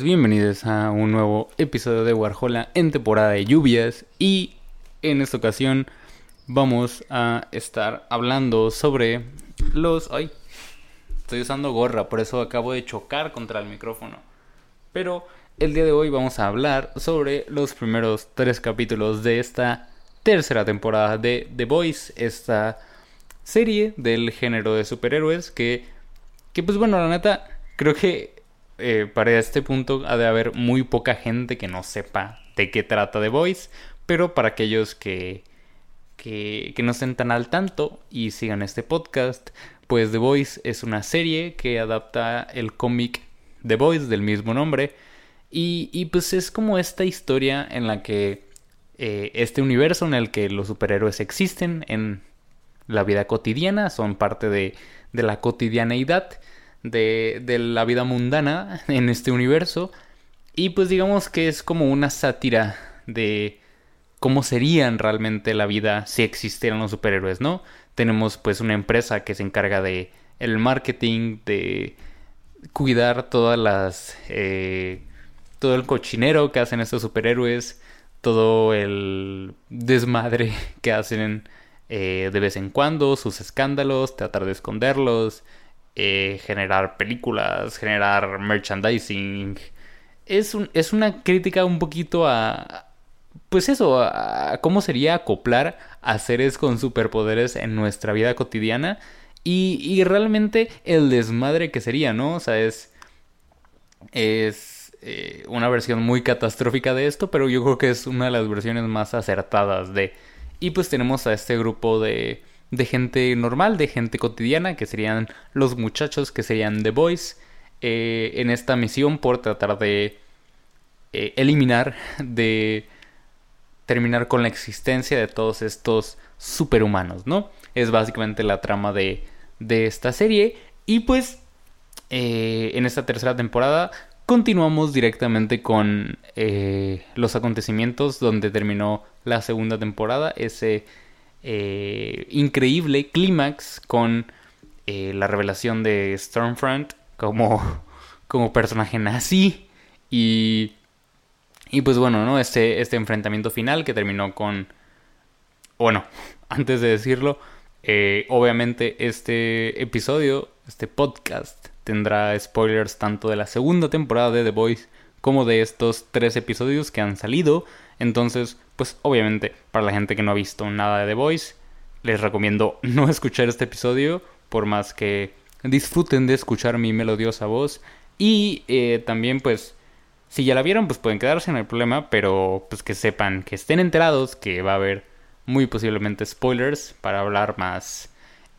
Todos, bienvenidos a un nuevo episodio de Warhola en temporada de lluvias y en esta ocasión vamos a estar hablando sobre los... ¡Ay! Estoy usando gorra, por eso acabo de chocar contra el micrófono. Pero el día de hoy vamos a hablar sobre los primeros tres capítulos de esta tercera temporada de The Voice, esta serie del género de superhéroes que, que pues bueno, la neta, creo que eh, para este punto ha de haber muy poca gente que no sepa de qué trata The Voice, pero para aquellos que, que, no estén tan al tanto y sigan este podcast, pues The Voice es una serie que adapta el cómic The Voice del mismo nombre y, y, pues es como esta historia en la que eh, este universo en el que los superhéroes existen en la vida cotidiana, son parte de, de la cotidianeidad de, de la vida mundana en este universo. Y pues digamos que es como una sátira de cómo serían realmente la vida si existieran los superhéroes, ¿no? Tenemos pues una empresa que se encarga de el marketing, de cuidar todas las... Eh, todo el cochinero que hacen estos superhéroes, todo el desmadre que hacen eh, de vez en cuando, sus escándalos, tratar de esconderlos, eh, generar películas, generar merchandising. Es, un, es una crítica un poquito a... Pues eso, a, cómo sería acoplar a seres con superpoderes en nuestra vida cotidiana. Y, y realmente el desmadre que sería, ¿no? O sea, es... Es eh, una versión muy catastrófica de esto, pero yo creo que es una de las versiones más acertadas de... Y pues tenemos a este grupo de de gente normal, de gente cotidiana, que serían los muchachos, que serían The Boys, eh, en esta misión por tratar de eh, eliminar, de terminar con la existencia de todos estos superhumanos, ¿no? Es básicamente la trama de, de esta serie. Y pues, eh, en esta tercera temporada continuamos directamente con los acontecimientos donde terminó la segunda temporada, ese eh, increíble clímax con eh, la revelación de Stormfront como, como personaje nazi y, y pues bueno, ¿no? Este, este enfrentamiento final que terminó con... Bueno, antes de decirlo, eh, obviamente este episodio, este podcast, tendrá spoilers tanto de la segunda temporada de The Voice como de estos tres episodios que han salido. Entonces, pues obviamente, para la gente que no ha visto nada de The Voice, les recomiendo no escuchar este episodio, por más que disfruten de escuchar mi melodiosa voz. Y eh, también, pues, si ya la vieron, pues pueden quedarse, en el problema, pero pues que sepan, que estén enterados que va a haber muy posiblemente spoilers para hablar más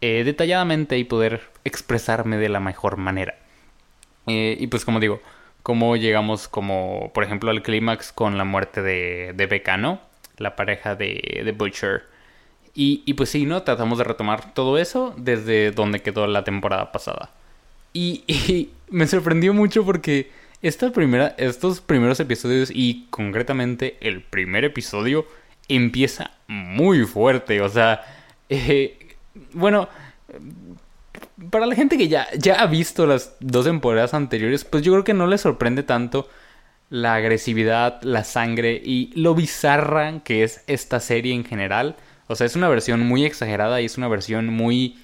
eh, detalladamente y poder expresarme de la mejor manera. Eh, y pues como digo, cómo llegamos como, por ejemplo, al clímax con la muerte de, de Becca, ¿no? La pareja de, de Butcher. Y, y, pues sí, ¿no? Tratamos de retomar todo eso desde donde quedó la temporada pasada. Y, y me sorprendió mucho porque esta primera, estos primeros episodios y concretamente el primer episodio empieza muy fuerte. O sea, eh, bueno, para la gente que ya, ya ha visto las dos temporadas anteriores, pues yo creo que no le sorprende tanto la agresividad, la sangre y lo bizarra que es esta serie en general. O sea, es una versión muy exagerada y es una versión muy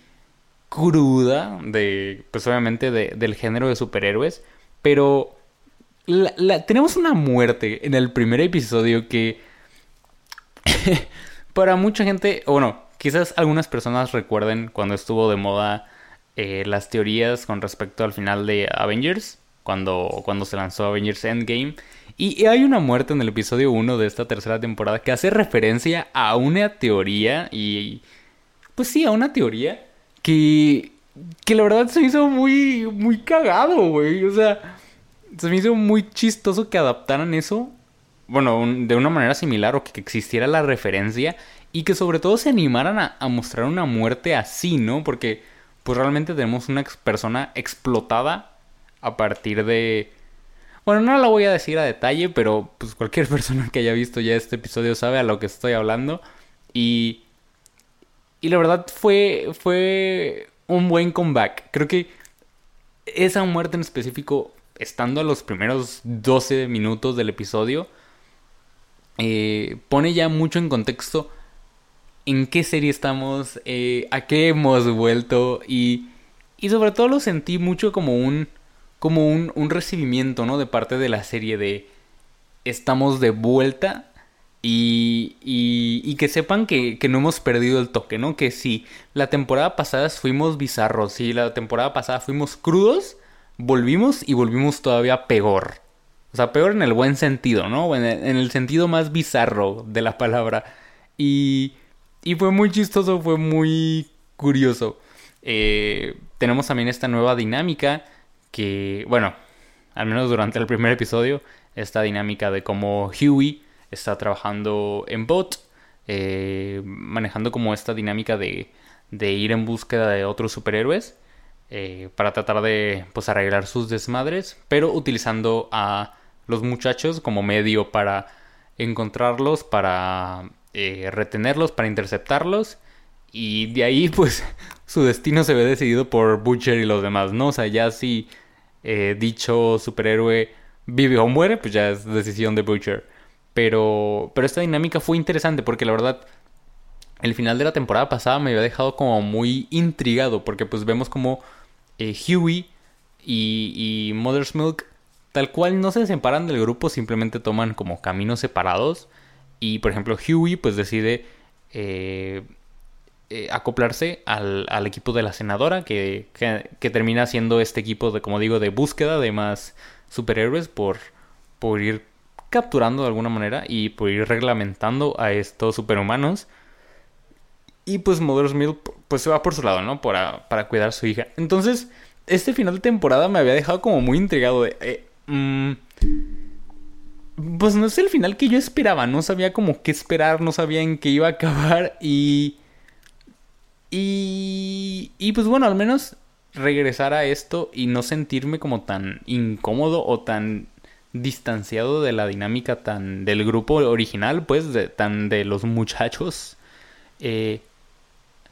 cruda de, pues obviamente, de, del género de superhéroes. Pero tenemos una muerte en el primer episodio que para mucha gente, bueno, quizás algunas personas recuerden cuando estuvo de moda eh, las teorías con respecto al final de Avengers, cuando, cuando se lanzó Avengers Endgame. Y, hay una muerte en el episodio 1 de esta tercera temporada que hace referencia a una teoría y... Pues sí, a una teoría que... Que la verdad se hizo muy... Muy cagado, güey. O sea... se me hizo muy chistoso que adaptaran eso, bueno, de una manera similar o que existiera la referencia y que sobre todo se animaran a, a mostrar una muerte así, ¿no? Porque pues realmente tenemos una persona explotada a partir de... Bueno, no la voy a decir a detalle, pero pues cualquier persona que haya visto ya este episodio sabe a lo que estoy hablando. Y... Y la verdad fue... fue un buen comeback. Creo que esa muerte en específico, estando a los primeros 12 minutos del episodio, eh, pone ya mucho en contexto en qué serie estamos, eh, a qué hemos vuelto y, y sobre todo lo sentí mucho como un, como un, un recibimiento, ¿no? De parte de la serie de estamos de vuelta y, y, que sepan que, que, no hemos perdido el toque, ¿no? Que si la temporada pasada fuimos bizarros, si la temporada pasada fuimos crudos, volvimos y volvimos todavía peor. O sea, peor en el buen sentido, ¿no? En el sentido más bizarro de la palabra. Y, y fue muy chistoso, fue muy curioso. Eh, tenemos también esta nueva dinámica que, bueno, al menos durante el primer episodio, esta dinámica de cómo Huey está trabajando en bot, eh, manejando como esta dinámica de, de, ir en búsqueda de otros superhéroes eh, para tratar de pues arreglar sus desmadres, pero utilizando a los muchachos como medio para encontrarlos, para eh, retenerlos, para interceptarlos. Y de ahí, pues, su destino se ve decidido por Butcher y los demás, ¿no? O sea, ya si eh, dicho superhéroe vive o muere, pues ya es decisión de Butcher. Pero, pero esta dinámica fue interesante porque la verdad, el final de la temporada pasada me había dejado como muy intrigado porque pues vemos como eh, Huey y, y Mother's Milk tal cual no se separan del grupo, simplemente toman como caminos separados. Y por ejemplo, Huey pues decide eh, eh, acoplarse al, al, equipo de la senadora, que, que, termina siendo este equipo de, como digo, de búsqueda de más superhéroes por, por ir capturando de alguna manera y por ir reglamentando a estos superhumanos. Y pues Mother's Milk pues se va por su lado, ¿no? Para, para cuidar a su hija. Entonces, este final de temporada me había dejado como muy intrigado de... Mmm, pues no es el final que yo esperaba, no sabía como qué esperar, no sabía en qué iba a acabar y... Y... Y pues bueno, al menos regresar a esto y no sentirme como tan incómodo o tan distanciado de la dinámica tan del grupo original, pues, de, tan de los muchachos. Eh,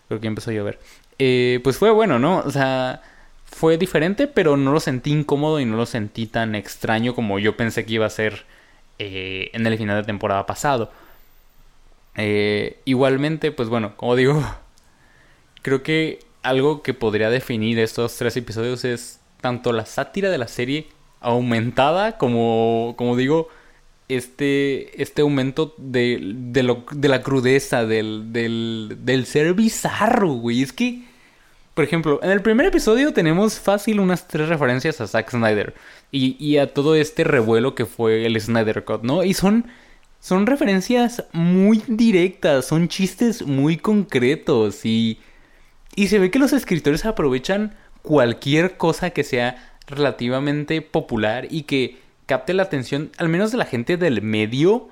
creo que empezó a llover. Eh, pues fue bueno, ¿no? O sea, fue diferente, pero no lo sentí incómodo y no lo sentí tan extraño como yo pensé que iba a ser eh, en el final de temporada pasado. Eh, igualmente, pues bueno, como digo, creo que algo que podría definir estos tres episodios es tanto la sátira de la serie aumentada como, como digo, este, este aumento de, de, la crudeza, del, del, del ser bizarro, güey. Es que, por ejemplo, en el primer episodio tenemos fácil unas tres referencias a Zack Snyder y, y, a todo este revuelo que fue el Snyder Cut, ¿no? Y son, son referencias muy directas, son chistes muy concretos y, y se ve que los escritores aprovechan cualquier cosa que sea relativamente popular y que capte la atención, al menos de la gente del medio,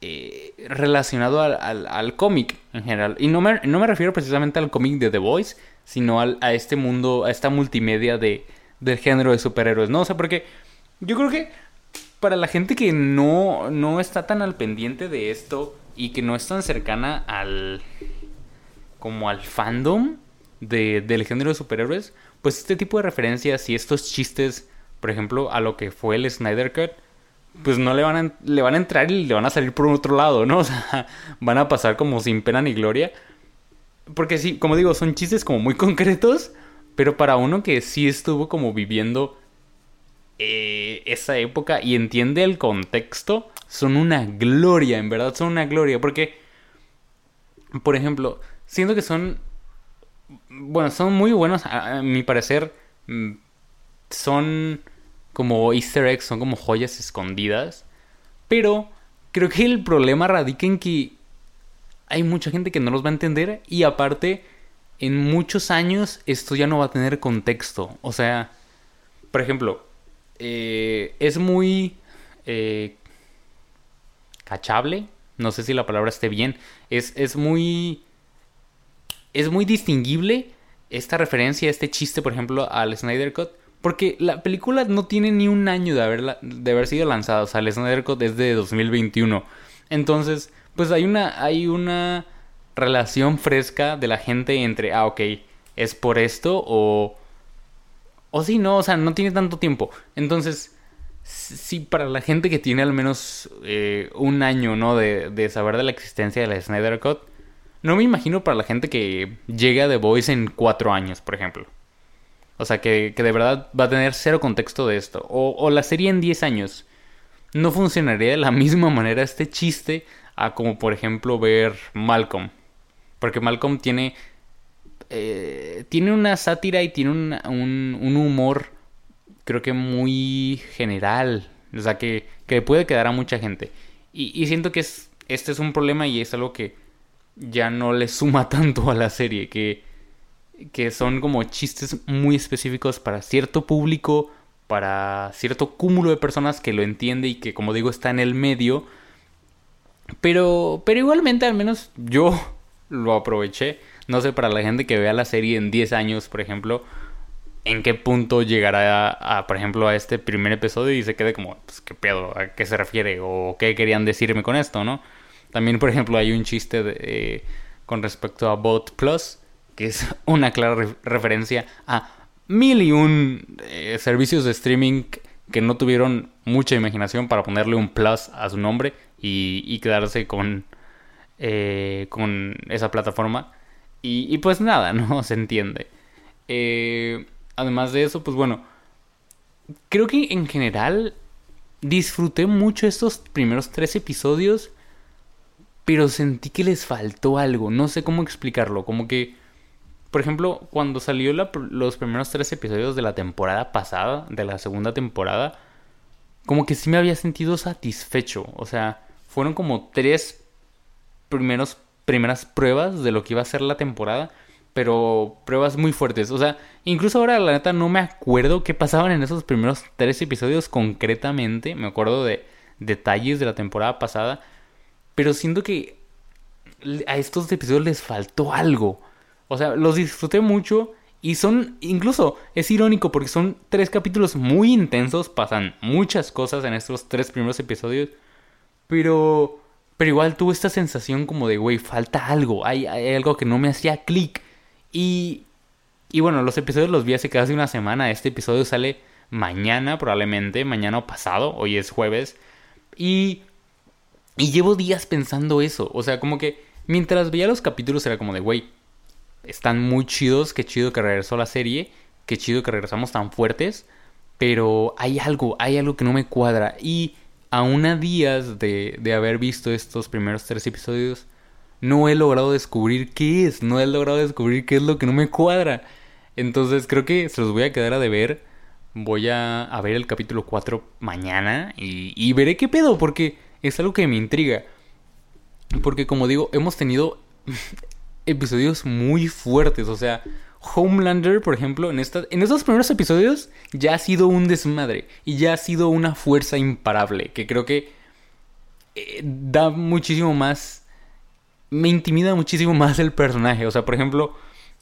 eh, relacionado al, al, al cómic en general. Y no me, no me refiero precisamente al cómic de The Voice, sino al, a este mundo, a esta multimedia de, del género de superhéroes, ¿no? O sea, porque yo creo que para la gente que no, no está tan al pendiente de esto y que no es tan cercana al. como al fandom de, del género de superhéroes, pues este tipo de referencias y estos chistes, por ejemplo, a lo que fue el Snyder Cut, pues no le van a, le van a entrar y le van a salir por otro lado, ¿no? O sea, van a pasar como sin pena ni gloria. Porque sí, como digo, son chistes como muy concretos, pero para uno que sí estuvo como viviendo eh, esa época y entiende el contexto, son una gloria, en verdad son una gloria. Porque, por ejemplo, siento que son... Bueno, son muy buenos, a, mi parecer. Mm, son como easter eggs, son como joyas escondidas. Pero creo que el problema radica en que hay mucha gente que no los va a entender y aparte en muchos años esto ya no va a tener contexto. O sea, por ejemplo, eh, es muy eh, cachable. No sé si la palabra esté bien. Es, es muy. Es muy distinguible esta referencia, este chiste, por ejemplo, al Snyder Cut. Porque la película no tiene ni un año de, haberla, de haber sido lanzada. O sea, el Snyder Cut es de 2021. Entonces, pues hay una, hay una relación fresca de la gente entre, ah, ok, es por esto o... O sí, no, o sea, no tiene tanto tiempo. Entonces, sí, para la gente que tiene al menos eh, un año, ¿no? De, de, saber de la existencia de la Snyder Cut, no me imagino para la gente que llega a The Voice en cuatro años, por ejemplo. O sea, que, que de verdad va a tener cero contexto de esto. O, o la serie en 10 años. No funcionaría de la misma manera este chiste a como, por ejemplo, ver Malcolm. Porque Malcolm tiene. Eh, tiene una sátira y tiene un, un, humor. Creo que muy general. O sea, que, que puede quedar a mucha gente. Y, y siento que es, este es un problema y es algo que ya no le suma tanto a la serie. Que, que son como chistes muy específicos para cierto público, para cierto cúmulo de personas que lo entiende y que, como digo, está en el medio. Pero, pero igualmente, al menos yo lo aproveché. No sé, para la gente que vea la serie en 10 años, por ejemplo, en qué punto llegará a, por ejemplo, a este primer episodio y se quede como, pues, ¿qué pedo? ¿A qué se refiere? ¿O qué querían decirme con esto, no? También, por ejemplo, hay un chiste eh, con respecto a Bot Plus, que es una clara referencia a mil y un eh, servicios de streaming que no tuvieron mucha imaginación para ponerle un plus a su nombre y quedarse con eh, con esa plataforma. Y, pues nada, ¿no? Se entiende. Eh, además de eso, pues bueno, creo que en general disfruté mucho estos primeros tres episodios, pero sentí que les faltó algo, no sé cómo explicarlo, como que, por ejemplo, cuando salió los primeros tres episodios de la temporada pasada, de la segunda temporada, como que sí me había sentido satisfecho, o sea, fueron como tres primeros, primeras pruebas de lo que iba a ser la temporada, pero pruebas muy fuertes. O sea, incluso ahora la neta no me acuerdo qué pasaban en esos primeros tres episodios concretamente. Me acuerdo de detalles de la temporada pasada, pero siento que a estos episodios les faltó algo. O sea, los disfruté mucho y son, incluso es irónico porque son tres capítulos muy intensos, pasan muchas cosas en estos tres primeros episodios, pero pero igual tuve esta sensación como de, güey, falta algo, hay, algo que no me hacía clic. Y, y bueno, los episodios los vi hace casi una semana. Este episodio sale mañana, probablemente, mañana o pasado, hoy es jueves. Y, y llevo días pensando eso. O sea, como que mientras veía los capítulos era como de, güey, están muy chidos, qué chido que regresó la serie, qué chido que regresamos tan fuertes. Pero hay algo, hay algo que no me cuadra. Y aún a días de, de haber visto estos primeros tres episodios, no he logrado descubrir qué es, no he logrado descubrir qué es lo que no me cuadra. Entonces creo que se los voy a quedar a deber. Voy a, a ver el capítulo 4 mañana y, y veré qué pedo, porque es algo que me intriga. Porque como digo, hemos tenido episodios muy fuertes, o sea, Homelander, por ejemplo, en, esta, en estos primeros episodios ya ha sido un desmadre y ya ha sido una fuerza imparable que creo que eh, da muchísimo más, me intimida muchísimo más el personaje. O sea, por ejemplo,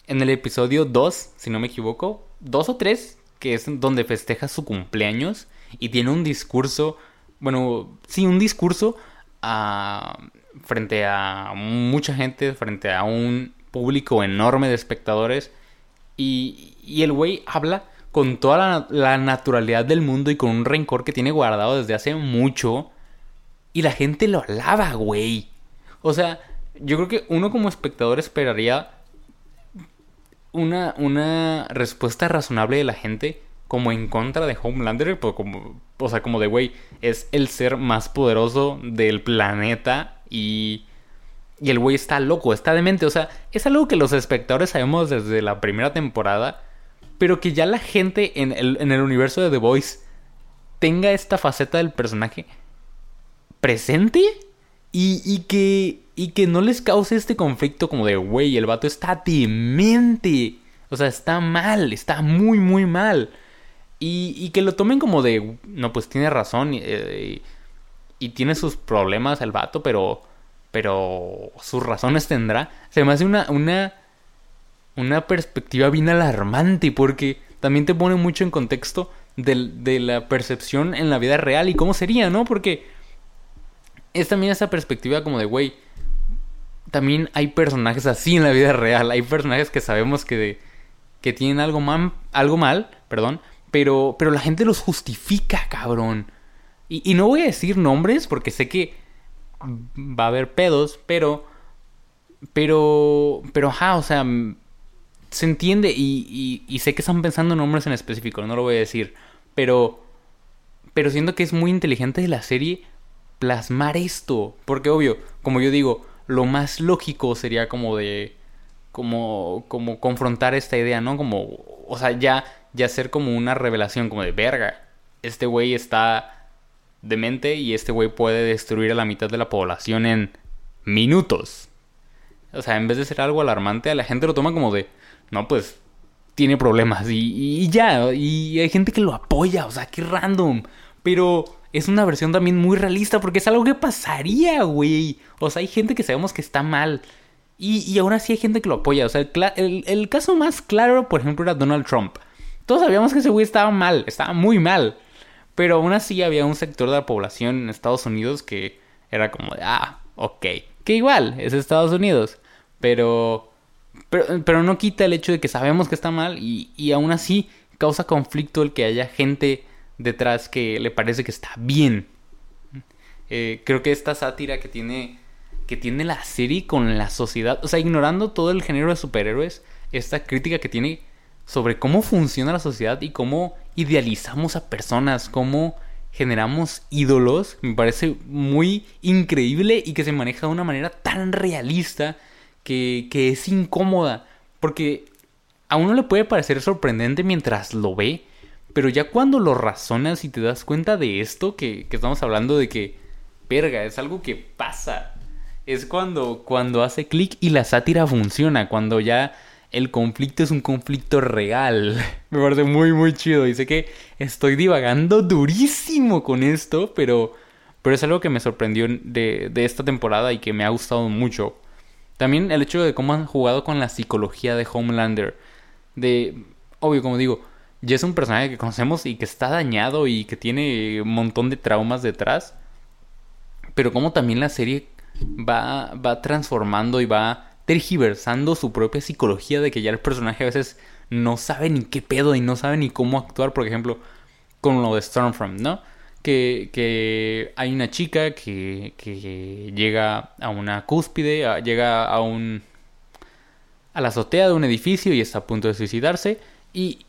en el episodio 2, si no me equivoco, 2 o 3, que es donde festeja su cumpleaños y tiene un discurso, bueno, sí, un discurso ah, frente a mucha gente, frente a un público enorme de espectadores y, el güey habla con toda la, naturalidad del mundo y con un rencor que tiene guardado desde hace mucho. Y la gente lo alaba, güey. O sea, yo creo que uno como espectador esperaría una, una respuesta razonable de la gente como en contra de Homelander, pues como, o sea, como de, güey, es el ser más poderoso del planeta y y el güey está loco, está demente. O sea, es algo que los espectadores sabemos desde la primera temporada. Pero que ya la gente en el, en el universo de The Voice tenga esta faceta del personaje presente. Y, y, que, y que no les cause este conflicto como de, güey, el vato está demente. O sea, está mal, está muy, muy mal. Y, que lo tomen como de, no, pues tiene razón eh, y, tiene sus problemas el vato, pero, pero sus razones tendrá. Se me hace una, una, una perspectiva bien alarmante porque también te pone mucho en contexto de, de la percepción en la vida real y cómo sería, ¿no? Porque es también esa perspectiva como de, güey, también hay personajes así en la vida real. Hay personajes que sabemos que, que tienen algo, mal, algo mal, perdón, pero, pero la gente los justifica, cabrón. Y, no voy a decir nombres porque sé que va a haber pedos, pero. Pero. Pero, ajá, o sea. Se entiende y, y, sé que están pensando en nombres en específico, no lo voy a decir. Pero. Pero siento que es muy inteligente de la serie plasmar esto. Porque, obvio, como yo digo, lo más lógico sería como de. Como, como confrontar esta idea, ¿no? Como, o sea, ya y hacer como una revelación como de verga. Este güey está demente y este güey puede destruir a la mitad de la población en minutos. O sea, en vez de ser algo alarmante, a la gente lo toma como de, no, pues tiene problemas y, y ya. Y hay gente que lo apoya, o sea, qué random. Pero es una versión también muy realista porque es algo que pasaría, güey. O sea, hay gente que sabemos que está mal. Y, y aún así hay gente que lo apoya. O sea, el, el caso más claro, por ejemplo, era Donald Trump. Todos sabíamos que ese güey estaba mal, estaba muy mal. Pero aún así había un sector de la población en Estados Unidos que era como de, ah, ok. Que igual, es Estados Unidos. Pero, pero, no quita el hecho de que sabemos que está mal y, y aún así causa conflicto el que haya gente detrás que le parece que está bien. Eh, creo que esta sátira que tiene, que tiene la serie con la sociedad, o sea, ignorando todo el género de superhéroes, esta crítica que tiene sobre cómo funciona la sociedad y cómo idealizamos a personas, cómo generamos ídolos, me parece muy increíble y que se maneja de una manera tan realista que, que es incómoda. Porque a uno le puede parecer sorprendente mientras lo ve, pero ya cuando lo razonas y te das cuenta de esto que, que estamos hablando de que, verga, es algo que pasa. Es cuando, cuando hace clic y la sátira funciona, cuando ya el conflicto es un conflicto real. Me parece muy, muy chido. Y sé que estoy divagando durísimo con esto, pero, pero es algo que me sorprendió de, de esta temporada y que me ha gustado mucho. También el hecho de cómo han jugado con la psicología de Homelander. De, obvio, como digo, ya es un personaje que conocemos y que está dañado y que tiene un montón de traumas detrás. Pero cómo también la serie va, va transformando y va tergiversando su propia psicología de que ya el personaje a veces no sabe ni qué pedo y no sabe ni cómo actuar, por ejemplo, con lo de Stormfront, ¿no? Que, que hay una chica que, que llega a una cúspide, llega a un... a la azotea de un edificio y está a punto de suicidarse y,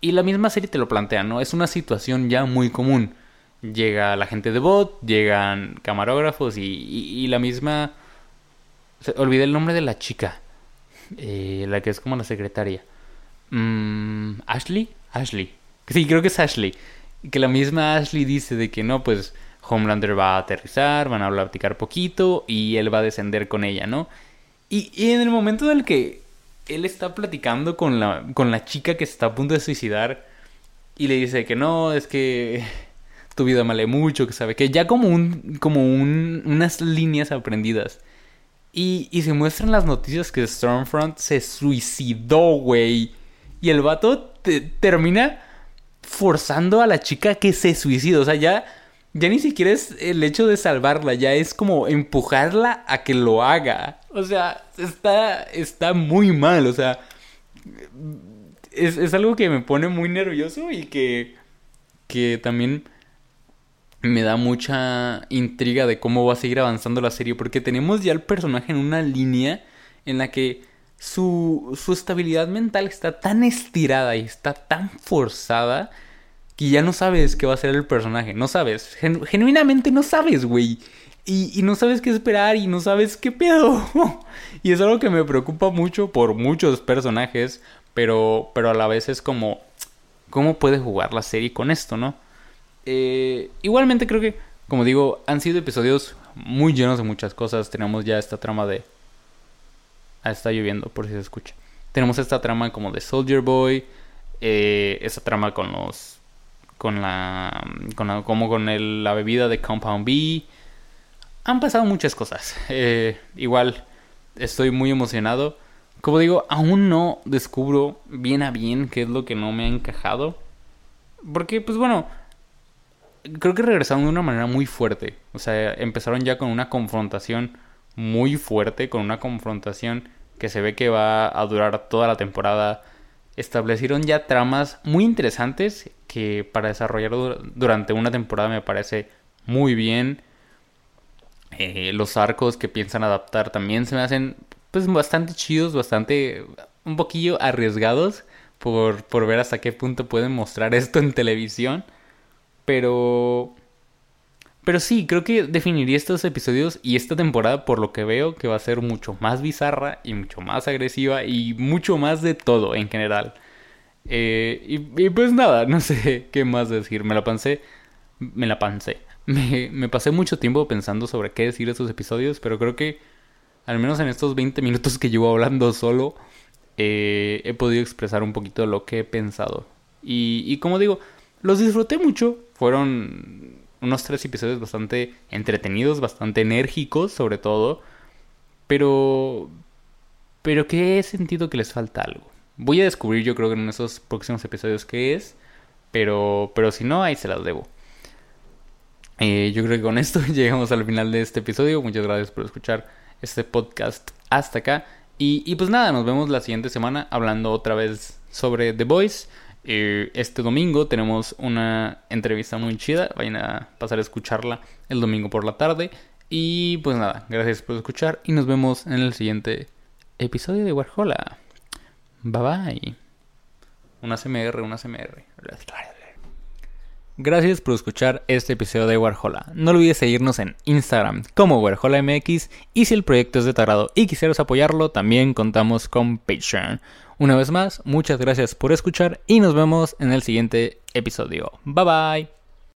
y la misma serie te lo plantea, ¿no? Es una situación ya muy común. Llega la gente de bot, llegan camarógrafos y, y la misma olvidé el nombre de la chica. Eh, la que es como la secretaria. Mm, Ashley. Ashley. Sí, creo que es Ashley. Que la misma Ashley dice de que no, pues Homelander va a aterrizar, van a platicar poquito y él va a descender con ella, ¿no? Y, y en el momento del que él está platicando con la, con la chica que está a punto de suicidar y le dice que no, es que tu vida vale mucho, que sabe que ya como un, como un, unas líneas aprendidas. Y, y se muestran las noticias que Stormfront se suicidó, güey. Y el vato termina forzando a la chica que se suicide. O sea, ya, ya ni siquiera es el hecho de salvarla, ya es como empujarla a que lo haga. O sea, está, está muy mal. O sea, es, es algo que me pone muy nervioso y que, que también me da mucha intriga de cómo va a seguir avanzando la serie, porque tenemos ya el personaje en una línea en la que su, su estabilidad mental está tan estirada y está tan forzada que ya no sabes qué va a ser el personaje, no sabes, genuinamente no sabes, güey. Y, y, no sabes qué esperar y no sabes qué pedo. y es algo que me preocupa mucho por muchos personajes, pero, pero a la vez es como, ¿cómo puede jugar la serie con esto, no? Eh, igualmente creo que, como digo, han sido episodios muy llenos de muchas cosas. Tenemos ya esta trama de... Ah, está lloviendo, por si se escucha. Tenemos esta trama como de Soldier Boy. Eh, esta trama con los con la, con como con el, la bebida de Compound B. Han pasado muchas cosas. Eh, igual estoy muy emocionado. Como digo, aún no descubro bien a bien qué es lo que no me ha encajado. Porque, pues bueno, creo que regresaron de una manera muy fuerte. O sea, empezaron ya con una confrontación muy fuerte, con una confrontación que se ve que va a durar toda la temporada. Establecieron ya tramas muy interesantes que para desarrollar durante una temporada me parece muy bien. Eh, los arcos que piensan adaptar también se me hacen pues bastante chidos, bastante un poquillo arriesgados por, por ver hasta qué punto pueden mostrar esto en televisión. Pero pero sí, creo que definiría estos episodios y esta temporada por lo que veo que va a ser mucho más bizarra y mucho más agresiva y mucho más de todo en general. Eh, y, pues nada, no sé qué más decir. Me la pensé. Me la pensé. Me, pasé mucho tiempo pensando sobre qué decir estos episodios, pero creo que al menos en estos 20 minutos que llevo hablando solo, eh, he podido expresar un poquito lo que he pensado. Y como digo, los disfruté mucho. Fueron unos tres episodios bastante entretenidos, bastante enérgicos sobre todo, pero... Pero que he sentido que les falta algo. Voy a descubrir yo creo que en esos próximos episodios qué es, pero, pero si no, ahí se las debo. Eh, yo creo que con esto llegamos al final de este episodio. Muchas gracias por escuchar este podcast hasta acá. Y, y pues nada, nos vemos la siguiente semana hablando otra vez sobre The Voice. Eh, este domingo tenemos una entrevista muy chida. Vayan a pasar a escucharla el domingo por la tarde. Y pues nada, gracias por escuchar y nos vemos en el siguiente episodio de Warhola. Bye bye. Una CMR, una CMR. Gracias por escuchar este episodio de Warhola. No olvides seguirnos en Instagram como WarholaMX y si el proyecto es de tarado y quisieras apoyarlo, también contamos con Patreon. Una vez más, muchas gracias por escuchar y nos vemos en el siguiente episodio. Bye bye.